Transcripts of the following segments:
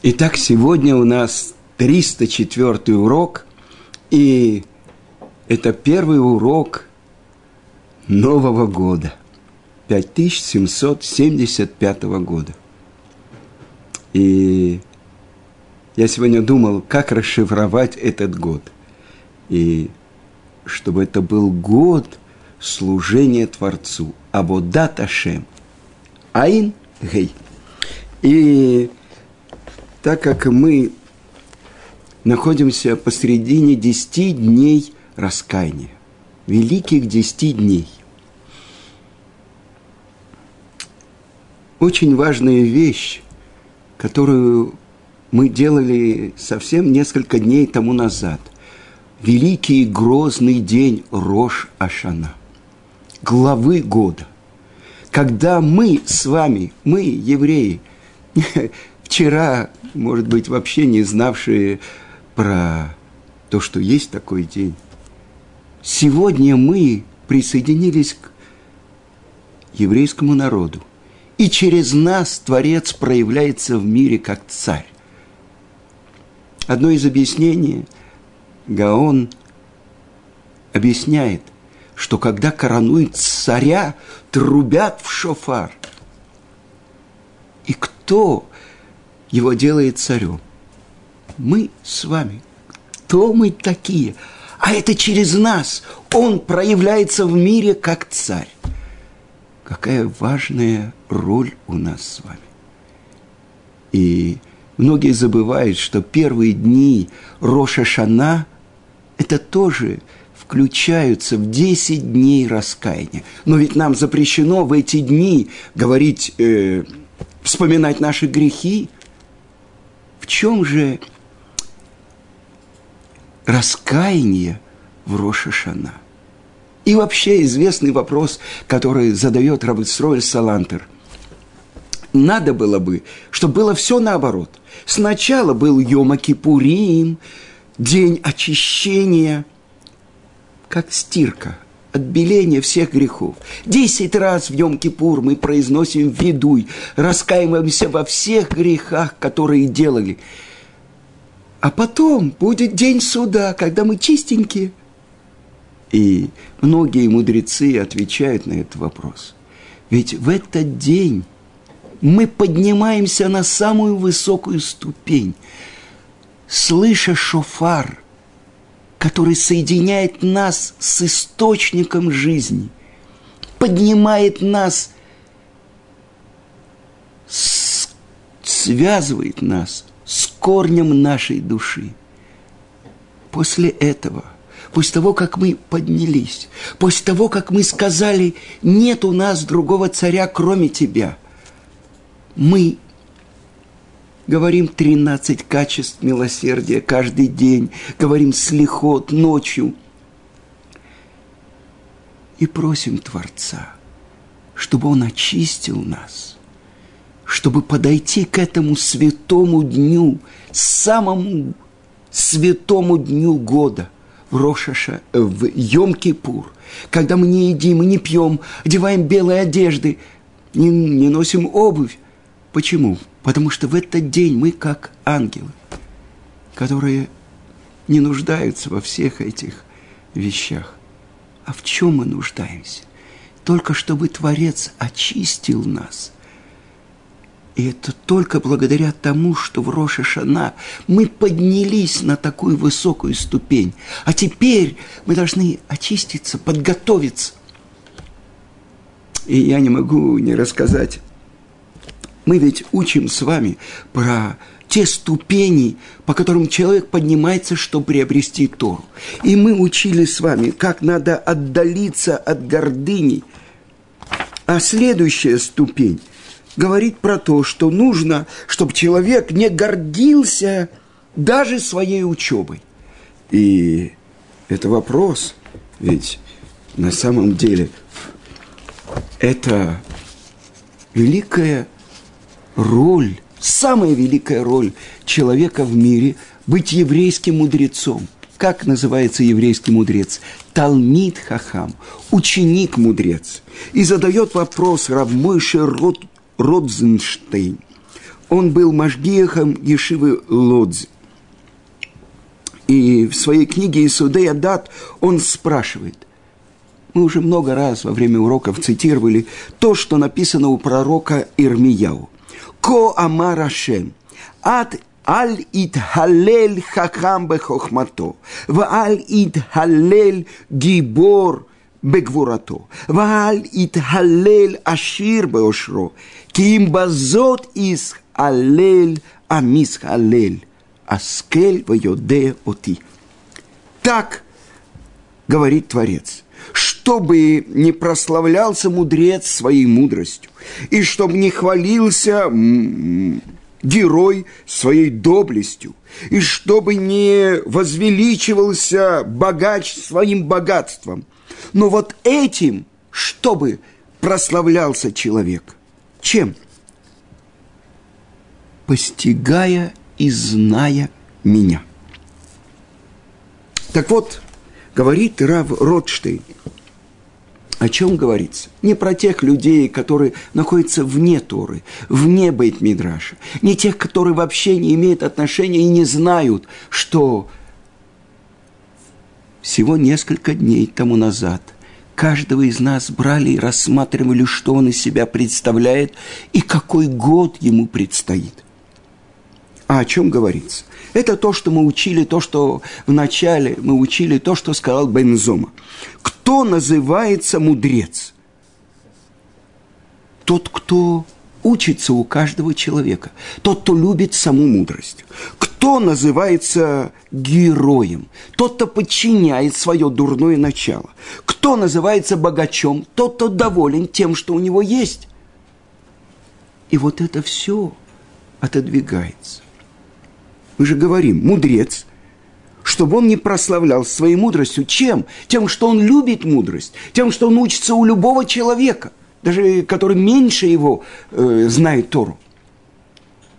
Итак, сегодня у нас 304 урок, и это первый урок Нового года, 5775 года. И я сегодня думал, как расшифровать этот год. И чтобы это был год служения Творцу. Абодат Ашем. Айн Гей. И так как мы находимся посредине десяти дней раскаяния, великих десяти дней. Очень важная вещь, которую мы делали совсем несколько дней тому назад. Великий грозный день Рош Ашана, главы года. Когда мы с вами, мы, евреи, вчера может быть, вообще не знавшие про то, что есть такой день. Сегодня мы присоединились к еврейскому народу. И через нас Творец проявляется в мире как царь. Одно из объяснений Гаон объясняет, что когда коронуют царя, трубят в шофар. И кто его делает царем. Мы с вами. Кто мы такие? А это через нас. Он проявляется в мире как царь. Какая важная роль у нас с вами. И многие забывают, что первые дни Роша Шана – это тоже включаются в 10 дней раскаяния. Но ведь нам запрещено в эти дни говорить, э, вспоминать наши грехи – чем же раскаяние в Рошашана? И вообще известный вопрос, который задает Рабыцроль Салантер. Надо было бы, чтобы было все наоборот. Сначала был Йома Кипурим, день очищения, как стирка, отбеление всех грехов. Десять раз в Йом-Кипур мы произносим «Ведуй», раскаиваемся во всех грехах, которые делали. А потом будет день суда, когда мы чистенькие. И многие мудрецы отвечают на этот вопрос. Ведь в этот день мы поднимаемся на самую высокую ступень, слыша шофар – который соединяет нас с источником жизни, поднимает нас, связывает нас с корнем нашей души. После этого, после того, как мы поднялись, после того, как мы сказали, нет у нас другого царя, кроме тебя, мы говорим 13 качеств милосердия каждый день, говорим слихот ночью. И просим Творца, чтобы Он очистил нас, чтобы подойти к этому святому дню, самому святому дню года – в Рошаша, в Йом-Кипур, когда мы не едим и не пьем, одеваем белые одежды, не, не носим обувь. Почему? Потому что в этот день мы как ангелы, которые не нуждаются во всех этих вещах. А в чем мы нуждаемся? Только чтобы Творец очистил нас. И это только благодаря тому, что в Роша Шана мы поднялись на такую высокую ступень. А теперь мы должны очиститься, подготовиться. И я не могу не рассказать мы ведь учим с вами про те ступени, по которым человек поднимается, чтобы приобрести Тору. И мы учили с вами, как надо отдалиться от гордыни. А следующая ступень говорит про то, что нужно, чтобы человек не гордился даже своей учебой. И это вопрос, ведь на самом деле это великая роль, самая великая роль человека в мире – быть еврейским мудрецом. Как называется еврейский мудрец? Талмид Хахам, ученик-мудрец. И задает вопрос Равмойше Род, Родзенштейн. он был Машгиехом Ешивы Лодзи. И в своей книге «Исудей Адат» он спрашивает, мы уже много раз во время уроков цитировали то, что написано у пророка Ирмияу. Ко амар Ашем. Ад аль итхалель хахам бехохмато. В аль итхалель гибор бегвурато. В аль итхалель ашир беошро. Ким базот из алель амис халель. Аскель в йоде оти. Так говорит Творец – чтобы не прославлялся мудрец своей мудростью, и чтобы не хвалился герой своей доблестью, и чтобы не возвеличивался богач своим богатством – но вот этим, чтобы прославлялся человек. Чем? Постигая и зная меня. Так вот, говорит Рав Ротштейн, о чем говорится? Не про тех людей, которые находятся вне Торы, вне Бейт-Мидраша, не тех, которые вообще не имеют отношения и не знают, что всего несколько дней тому назад каждого из нас брали и рассматривали, что он из себя представляет и какой год ему предстоит. А о чем говорится? Это то, что мы учили, то, что вначале мы учили, то, что сказал Бензома. Кто называется мудрец? Тот, кто учится у каждого человека. Тот, кто любит саму мудрость. Кто называется героем? Тот, кто подчиняет свое дурное начало. Кто называется богачом? Тот, кто доволен тем, что у него есть. И вот это все отодвигается. Мы же говорим, мудрец, чтобы он не прославлял своей мудростью. Чем? Тем, что он любит мудрость, тем, что он учится у любого человека даже который меньше его э, знает Тору.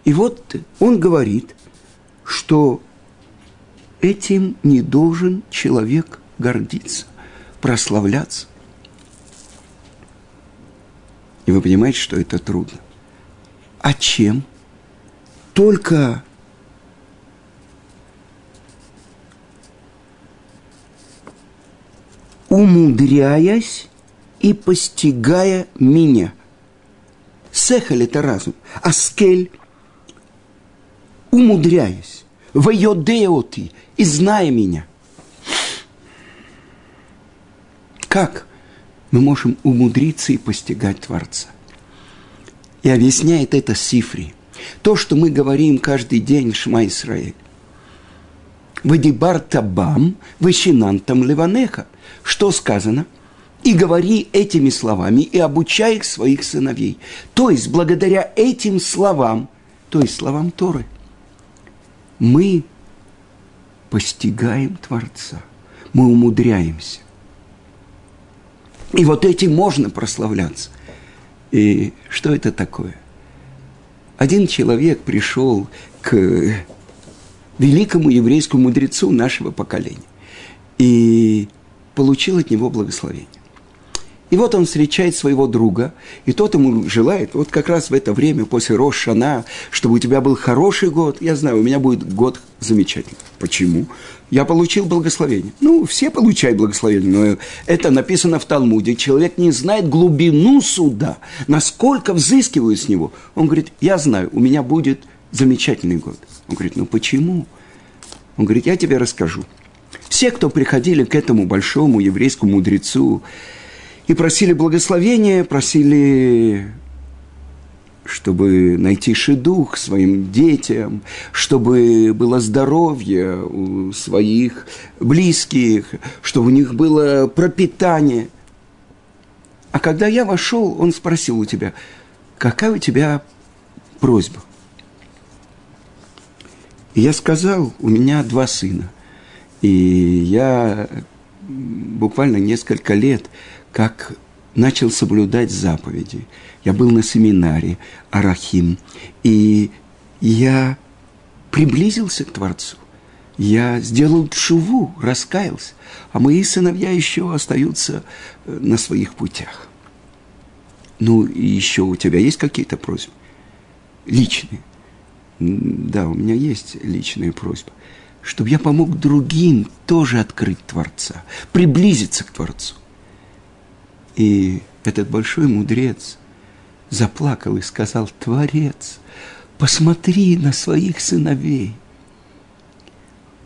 И вот он говорит, что этим не должен человек гордиться, прославляться. И вы понимаете, что это трудно. А чем? Только умудряясь и постигая меня. Сехаль – это разум, а скель – умудряясь, вайодеоти и зная меня. Как мы можем умудриться и постигать Творца? И объясняет это Сифри. То, что мы говорим каждый день в Шма Исраэль. Вадибар табам, вышинантам ливанеха. Что сказано – и говори этими словами и обучай их своих сыновей. То есть, благодаря этим словам, то есть словам Торы, мы постигаем Творца, мы умудряемся. И вот этим можно прославляться. И что это такое? Один человек пришел к великому еврейскому мудрецу нашего поколения и получил от него благословение. И вот он встречает своего друга, и тот ему желает, вот как раз в это время, после Рошана, чтобы у тебя был хороший год. Я знаю, у меня будет год замечательный. Почему? Я получил благословение. Ну, все получают благословение, но это написано в Талмуде. Человек не знает глубину суда, насколько взыскивают с него. Он говорит, я знаю, у меня будет замечательный год. Он говорит, ну почему? Он говорит, я тебе расскажу. Все, кто приходили к этому большому еврейскому мудрецу, и просили благословения, просили, чтобы найти шедух своим детям, чтобы было здоровье у своих близких, чтобы у них было пропитание. А когда я вошел, он спросил у тебя, какая у тебя просьба? И я сказал, у меня два сына. И я буквально несколько лет как начал соблюдать заповеди. Я был на семинаре Арахим, и я приблизился к Творцу. Я сделал чуву, раскаялся, а мои сыновья еще остаются э, на своих путях. Ну, и еще у тебя есть какие-то просьбы? Личные. Да, у меня есть личная просьба, чтобы я помог другим тоже открыть Творца, приблизиться к Творцу. И этот большой мудрец заплакал и сказал, Творец, посмотри на своих сыновей.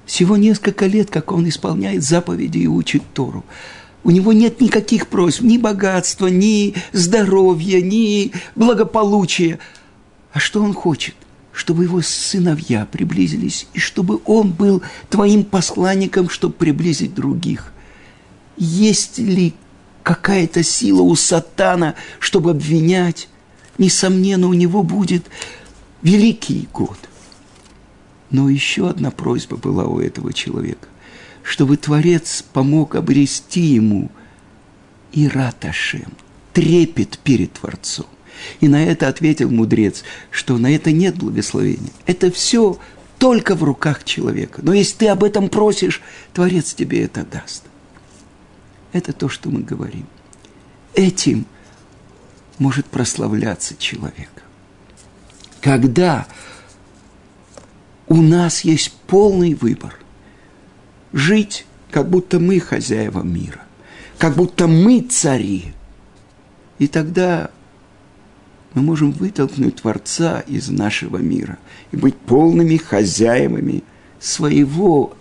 Всего несколько лет, как он исполняет заповеди и учит Тору. У него нет никаких просьб, ни богатства, ни здоровья, ни благополучия. А что он хочет? Чтобы его сыновья приблизились, и чтобы он был твоим посланником, чтобы приблизить других. Есть ли какая-то сила у сатана, чтобы обвинять? Несомненно, у него будет великий год. Но еще одна просьба была у этого человека чтобы Творец помог обрести ему и Раташем, трепет перед Творцом. И на это ответил мудрец, что на это нет благословения. Это все только в руках человека. Но если ты об этом просишь, Творец тебе это даст. Это то, что мы говорим. Этим может прославляться человек. Когда у нас есть полный выбор, жить, как будто мы хозяева мира, как будто мы цари. И тогда мы можем вытолкнуть Творца из нашего мира и быть полными хозяевами своего,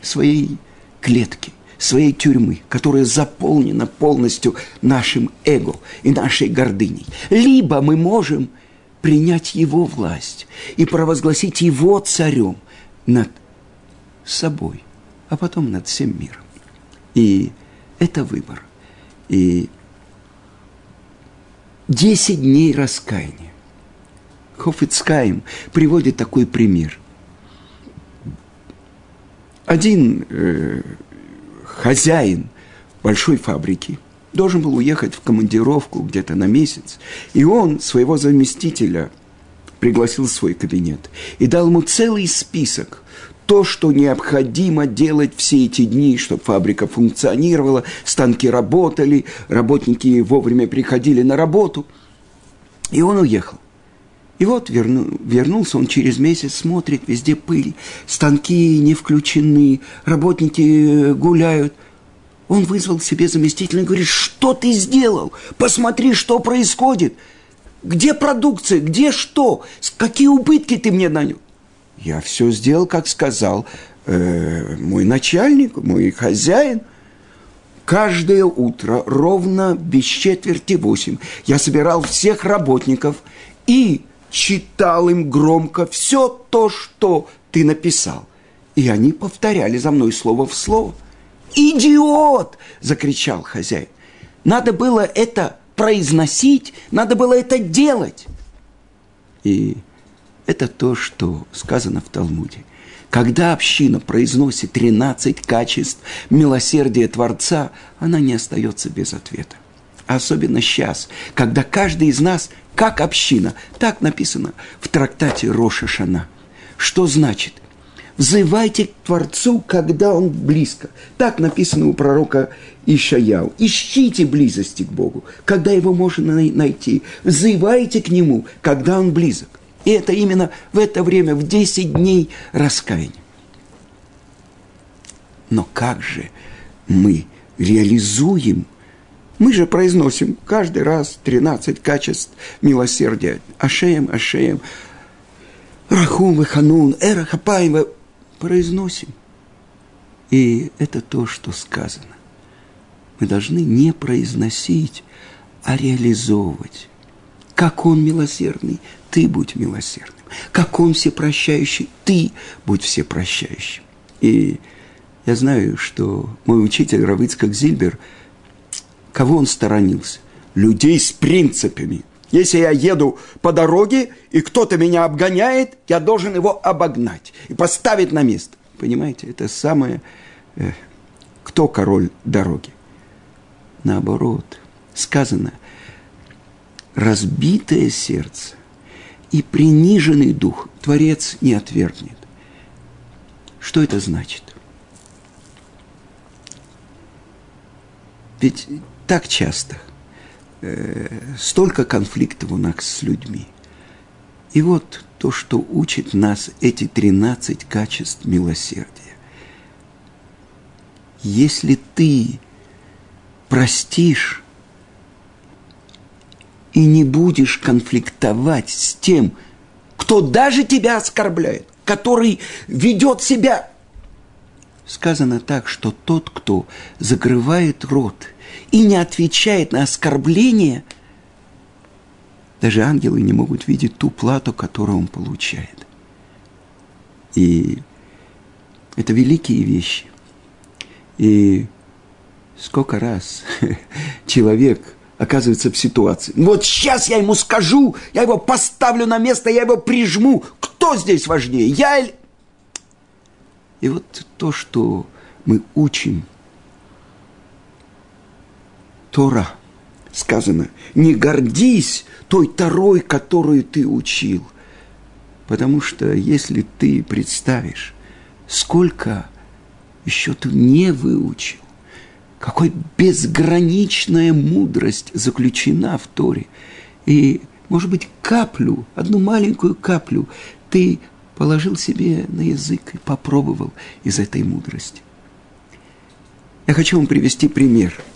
своей клетки, своей тюрьмы, которая заполнена полностью нашим эго и нашей гордыней. Либо мы можем принять его власть и провозгласить его царем над собой, а потом над всем миром. И это выбор. И десять дней раскаяния. Хофицкайм приводит такой пример. Один э, хозяин большой фабрики должен был уехать в командировку где-то на месяц, и он своего заместителя пригласил в свой кабинет и дал ему целый список то, что необходимо делать все эти дни, чтобы фабрика функционировала, станки работали, работники вовремя приходили на работу. И он уехал. И вот верну, вернулся он через месяц, смотрит, везде пыль, станки не включены, работники э, гуляют. Он вызвал себе заместителя и говорит, что ты сделал? Посмотри, что происходит. Где продукция, где что? Какие убытки ты мне нанес? Я все сделал, как сказал э, мой начальник, мой хозяин. Каждое утро ровно без четверти восемь я собирал всех работников и читал им громко все то, что ты написал. И они повторяли за мной слово в слово. «Идиот!» – закричал хозяин. Надо было это произносить, надо было это делать. И это то, что сказано в Талмуде. Когда община произносит 13 качеств милосердия Творца, она не остается без ответа. Особенно сейчас, когда каждый из нас, как община, так написано в трактате Роша Шана. Что значит? Взывайте к Творцу, когда Он близко. Так написано у пророка Ишаяу. Ищите близости к Богу, когда его можно найти. Взывайте к Нему, когда Он близок. И это именно в это время, в 10 дней раскаяния. Но как же мы реализуем мы же произносим каждый раз 13 качеств милосердия. Ашеем, Ашеем, Рахум Ханун, Эра Хапаева. Произносим. И это то, что сказано. Мы должны не произносить, а реализовывать. Как он милосердный, ты будь милосердным. Как он всепрощающий, ты будь всепрощающим. И я знаю, что мой учитель Равицкак Зильбер, кого он сторонился? Людей с принципами. Если я еду по дороге, и кто-то меня обгоняет, я должен его обогнать и поставить на место. Понимаете, это самое... Э, кто король дороги? Наоборот, сказано, разбитое сердце и приниженный дух Творец не отвергнет. Что это значит? Ведь так часто э, столько конфликтов у нас с людьми. И вот то, что учит нас эти 13 качеств милосердия. Если ты простишь и не будешь конфликтовать с тем, кто даже тебя оскорбляет, который ведет себя. Сказано так, что тот, кто закрывает рот и не отвечает на оскорбление – даже ангелы не могут видеть ту плату, которую он получает. И это великие вещи. И сколько раз человек оказывается в ситуации. Вот сейчас я ему скажу, я его поставлю на место, я его прижму. Кто здесь важнее, я или... И вот то, что мы учим, Тора, сказано, не гордись той Торой, которую ты учил. Потому что если ты представишь, сколько еще ты не выучил, какой безграничная мудрость заключена в Торе. И, может быть, каплю, одну маленькую каплю ты положил себе на язык и попробовал из этой мудрости. Я хочу вам привести пример –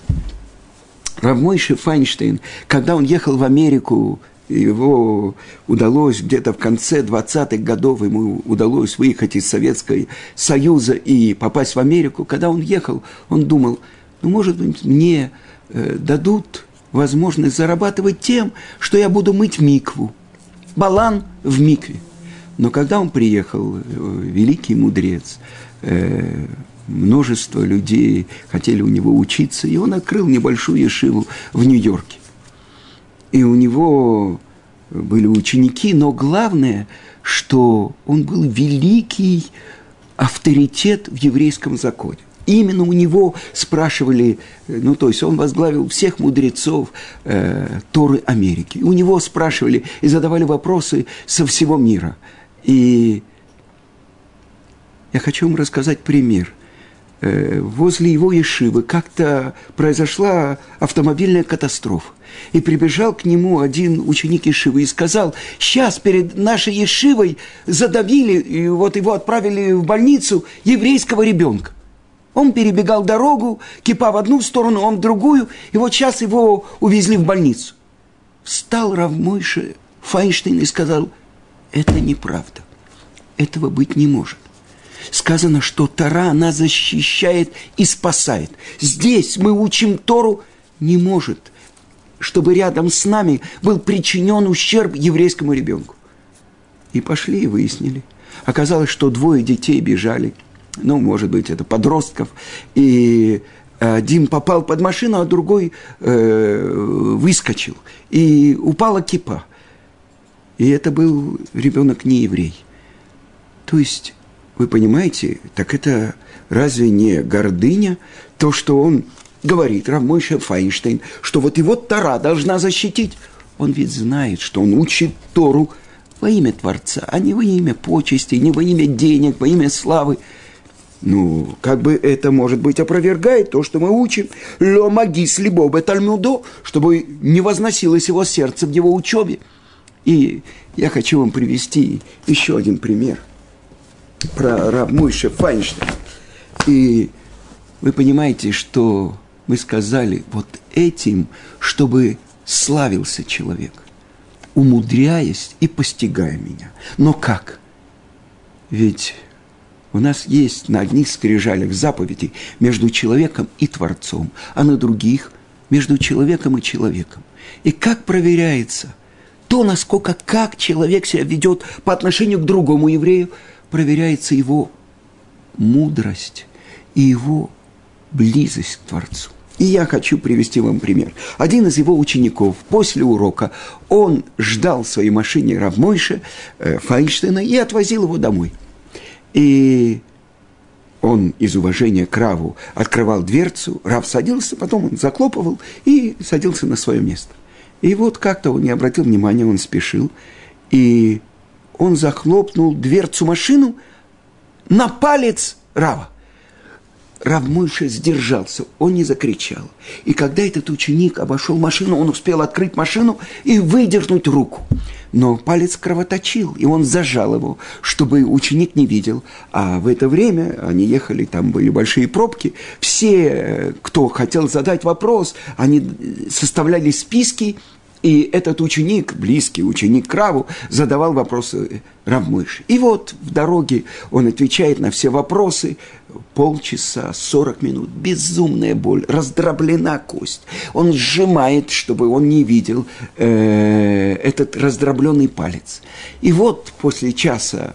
Равмойши Файнштейн, когда он ехал в Америку, его удалось где-то в конце 20-х годов, ему удалось выехать из Советского Союза и попасть в Америку. Когда он ехал, он думал, ну, может быть, мне э, дадут возможность зарабатывать тем, что я буду мыть микву. Балан в микве. Но когда он приехал, э, великий мудрец, э, множество людей хотели у него учиться, и он открыл небольшую ешиву в Нью-Йорке. И у него были ученики, но главное, что он был великий авторитет в еврейском законе. Именно у него спрашивали, ну то есть он возглавил всех мудрецов э, Торы Америки. у него спрашивали и задавали вопросы со всего мира. И я хочу вам рассказать пример. Э, возле его Ешивы как-то произошла автомобильная катастрофа. И прибежал к нему один ученик Ешивы и сказал, сейчас перед нашей Ешивой задавили, и вот его отправили в больницу еврейского ребенка. Он перебегал дорогу, кипа в одну сторону, он в другую, и вот сейчас его увезли в больницу. Встал Равмойша Файнштейн и сказал, это неправда, этого быть не может сказано, что Тора, она защищает и спасает. Здесь мы учим Тору, не может, чтобы рядом с нами был причинен ущерб еврейскому ребенку. И пошли и выяснили. Оказалось, что двое детей бежали, ну, может быть, это подростков, и один попал под машину, а другой э, выскочил, и упала кипа. И это был ребенок не еврей. То есть вы понимаете, так это разве не гордыня, то, что он говорит, Равмойша Файнштейн, что вот его Тора должна защитить. Он ведь знает, что он учит Тору во имя Творца, а не во имя почести, не во имя денег, во имя славы. Ну, как бы это, может быть, опровергает то, что мы учим. Ло магис либо тальмудо, чтобы не возносилось его сердце в его учебе. И я хочу вам привести еще один пример – про Раб Мойша Файнштейн. И вы понимаете, что мы сказали вот этим, чтобы славился человек, умудряясь и постигая меня. Но как? Ведь у нас есть на одних скрижалях заповедей между человеком и Творцом, а на других между человеком и человеком. И как проверяется то, насколько как человек себя ведет по отношению к другому еврею – проверяется его мудрость и его близость к Творцу. И я хочу привести вам пример. Один из его учеников после урока, он ждал в своей машине Равмойша э, Файнштейна и отвозил его домой. И он из уважения к Раву открывал дверцу, Рав садился, потом он заклопывал и садился на свое место. И вот как-то он не обратил внимания, он спешил, и он захлопнул дверцу машину на палец Рава. Равмойша сдержался, он не закричал. И когда этот ученик обошел машину, он успел открыть машину и выдернуть руку. Но палец кровоточил, и он зажал его, чтобы ученик не видел. А в это время они ехали, там были большие пробки. Все, кто хотел задать вопрос, они составляли списки и этот ученик, близкий ученик Краву, задавал вопросы Равмыши. И вот в дороге он отвечает на все вопросы. Полчаса, сорок минут, безумная боль, раздроблена кость. Он сжимает, чтобы он не видел э, этот раздробленный палец. И вот после часа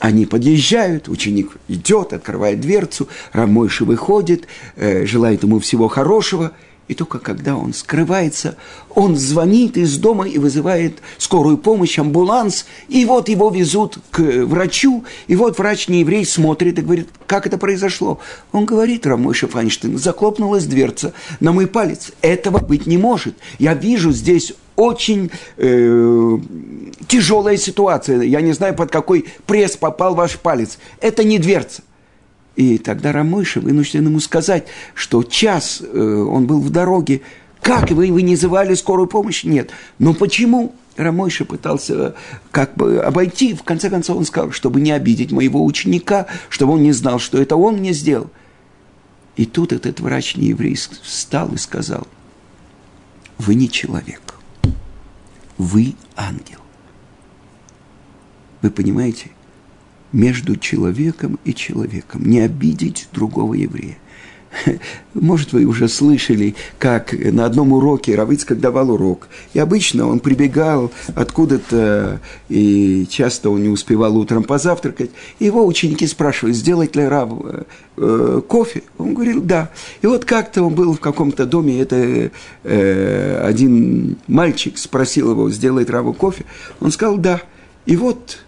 они подъезжают, ученик идет, открывает дверцу, Рамойши выходит, э, желает ему всего хорошего – и только когда он скрывается, он звонит из дома и вызывает скорую помощь, амбуланс, и вот его везут к врачу, и вот врач не еврей смотрит и говорит, как это произошло. Он говорит, Рамойша Файнштейн, захлопнулась дверца на мой палец. Этого быть не может. Я вижу здесь очень э, тяжелая ситуация. Я не знаю, под какой пресс попал ваш палец. Это не дверца. И тогда Рамойша вынужден ему сказать, что час э, он был в дороге. Как вы, вы не звали скорую помощь? Нет. Но почему? Рамойша пытался как бы обойти. В конце концов он сказал, чтобы не обидеть моего ученика, чтобы он не знал, что это он мне сделал. И тут этот врач нееврей встал и сказал, вы не человек, вы ангел. Вы понимаете? Между человеком и человеком, не обидеть другого еврея. Может, вы уже слышали, как на одном уроке Равицкак давал урок. И обычно он прибегал откуда-то, и часто он не успевал утром позавтракать. И его ученики спрашивали, сделать ли Рав э, кофе? Он говорил, да. И вот как-то он был в каком-то доме, это э, один мальчик спросил его, сделать Раву кофе? Он сказал, да. И вот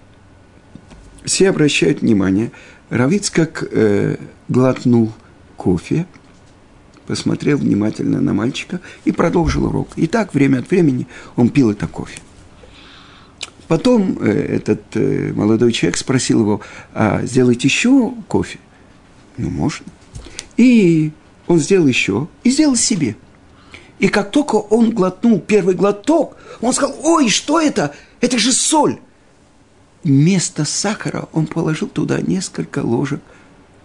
все обращают внимание, Равиц как э, глотнул кофе, посмотрел внимательно на мальчика и продолжил урок. И так время от времени он пил это кофе. Потом э, этот э, молодой человек спросил его, а сделать еще кофе? Ну, можно. И он сделал еще, и сделал себе. И как только он глотнул первый глоток, он сказал, ой, что это? Это же соль вместо сахара он положил туда несколько ложек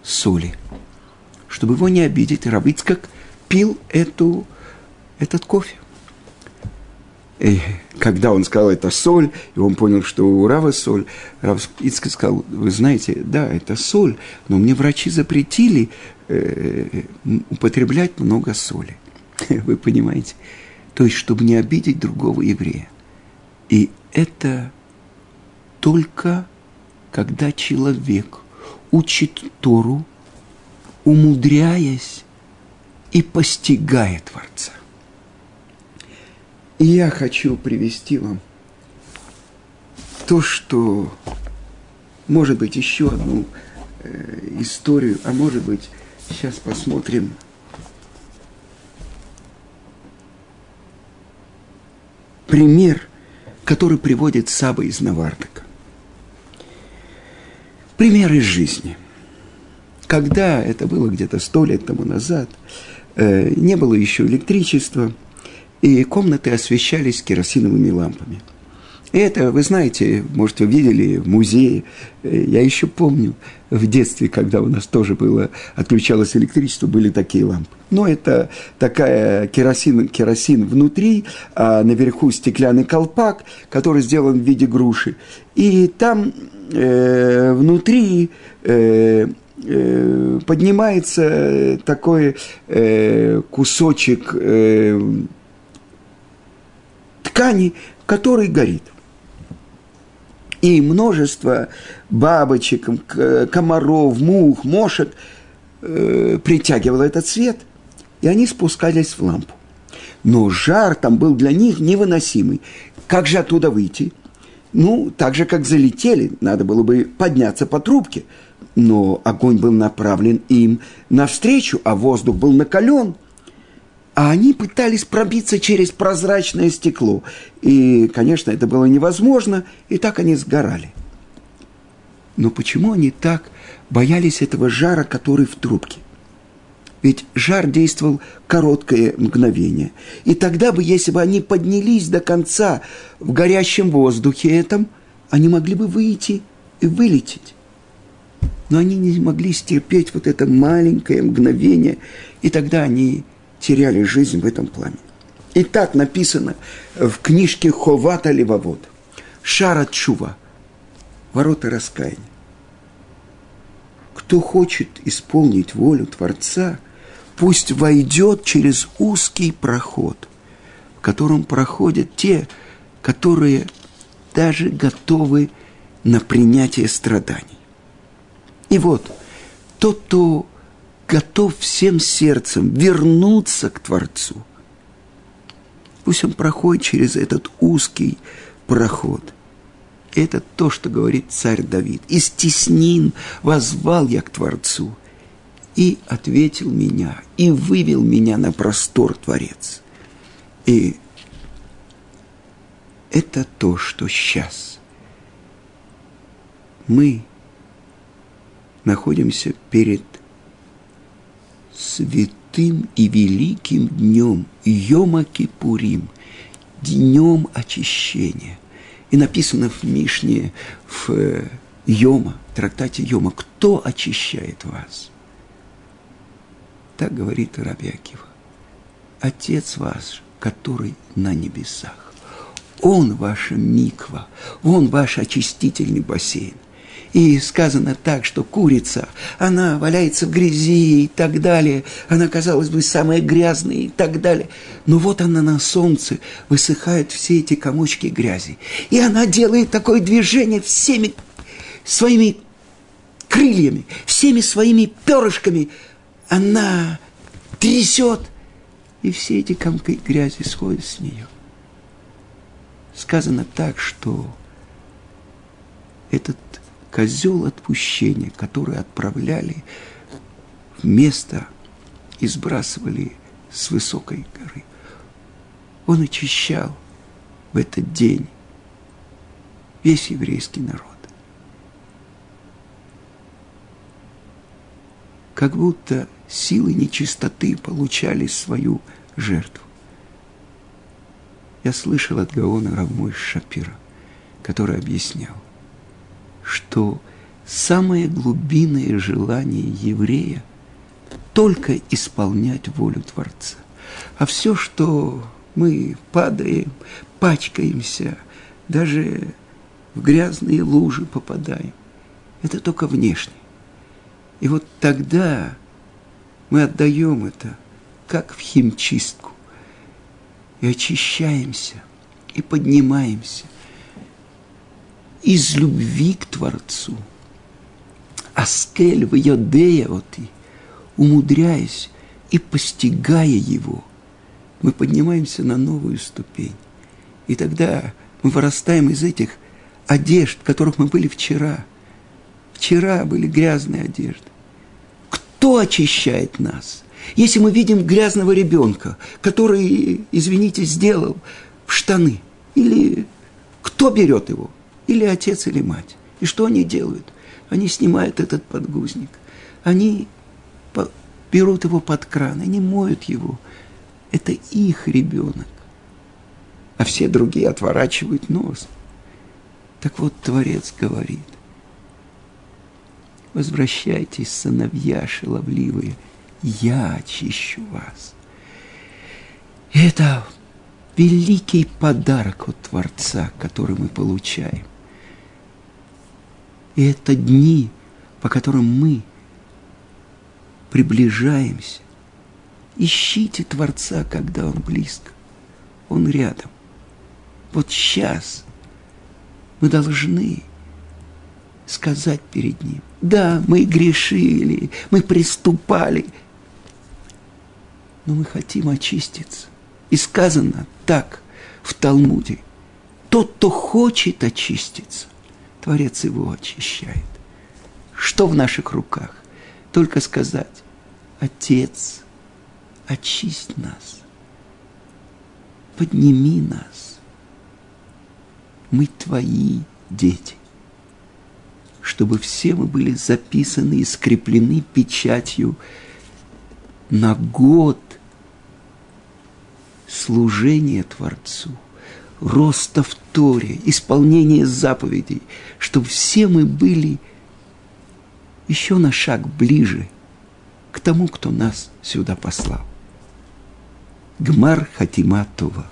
соли. Чтобы его не обидеть, Равицкак пил эту, этот кофе. И когда он сказал, это соль, и он понял, что у Рава соль, Рав Ицкак сказал, вы знаете, да, это соль, но мне врачи запретили э, употреблять много соли. Вы понимаете? То есть, чтобы не обидеть другого еврея. И это только когда человек учит Тору, умудряясь и постигая Творца. И я хочу привести вам то, что, может быть, еще одну э, историю, а может быть, сейчас посмотрим. Пример, который приводит Саба из Навардака. Пример из жизни. Когда, это было где-то сто лет тому назад, э, не было еще электричества, и комнаты освещались керосиновыми лампами. Это, вы знаете, может, вы видели в музее, э, я еще помню, в детстве, когда у нас тоже было, отключалось электричество, были такие лампы. Но это такая керосин, керосин внутри, а наверху стеклянный колпак, который сделан в виде груши. И там э, внутри э, э, поднимается такой э, кусочек э, ткани, который горит. И множество бабочек, комаров, мух, мошек э, притягивало этот свет, и они спускались в лампу. Но жар там был для них невыносимый. Как же оттуда выйти? Ну, так же, как залетели, надо было бы подняться по трубке. Но огонь был направлен им навстречу, а воздух был накален. А они пытались пробиться через прозрачное стекло. И, конечно, это было невозможно, и так они сгорали. Но почему они так боялись этого жара, который в трубке? Ведь жар действовал короткое мгновение. И тогда бы, если бы они поднялись до конца в горящем воздухе этом, они могли бы выйти и вылететь. Но они не могли стерпеть вот это маленькое мгновение, и тогда они теряли жизнь в этом пламени. И так написано в книжке Ховата Левовод. Шара Чува. Ворота раскаяния. Кто хочет исполнить волю Творца, пусть войдет через узкий проход, в котором проходят те, которые даже готовы на принятие страданий. И вот, тот, кто готов всем сердцем вернуться к Творцу, пусть он проходит через этот узкий проход. Это то, что говорит царь Давид. «Из теснин возвал я к Творцу, и ответил меня, и вывел меня на простор Творец». И это то, что сейчас мы находимся перед святым и великим днем Йома Кипурим, днем очищения. И написано в Мишне, в э, Йома, трактате Йома, кто очищает вас? Так говорит Раби Акива. Отец ваш, который на небесах. Он ваша миква, он ваш очистительный бассейн. И сказано так, что курица, она валяется в грязи и так далее. Она, казалось бы, самая грязная и так далее. Но вот она на солнце, высыхают все эти комочки грязи. И она делает такое движение всеми своими крыльями, всеми своими перышками. Она трясет, и все эти комки грязи сходят с нее. Сказано так, что этот козел отпущения, который отправляли в место и сбрасывали с высокой горы. Он очищал в этот день весь еврейский народ. Как будто силы нечистоты получали свою жертву. Я слышал от Гаона Равмой Шапира, который объяснял – что самое глубинное желание еврея только исполнять волю Творца. А все, что мы падаем, пачкаемся, даже в грязные лужи попадаем, это только внешне. И вот тогда мы отдаем это, как в химчистку, и очищаемся, и поднимаемся из любви к Творцу. Аскель в Йодея вот и, умудряясь и постигая его, мы поднимаемся на новую ступень. И тогда мы вырастаем из этих одежд, в которых мы были вчера. Вчера были грязные одежды. Кто очищает нас? Если мы видим грязного ребенка, который, извините, сделал в штаны, или кто берет его? Или отец, или мать. И что они делают? Они снимают этот подгузник. Они берут его под кран, они моют его. Это их ребенок. А все другие отворачивают нос. Так вот, Творец говорит, возвращайтесь, сыновья шаловливые, я очищу вас. Это великий подарок от Творца, который мы получаем. И это дни, по которым мы приближаемся. Ищите Творца, когда Он близко. Он рядом. Вот сейчас мы должны сказать перед Ним. Да, мы грешили, мы приступали, но мы хотим очиститься. И сказано так в Талмуде. Тот, кто хочет очиститься, Творец его очищает. Что в наших руках? Только сказать, Отец, очисть нас, подними нас. Мы твои дети, чтобы все мы были записаны и скреплены печатью на год служения Творцу, роста в Торе, исполнения заповедей, чтобы все мы были еще на шаг ближе к тому, кто нас сюда послал. Гмар Хатима Това.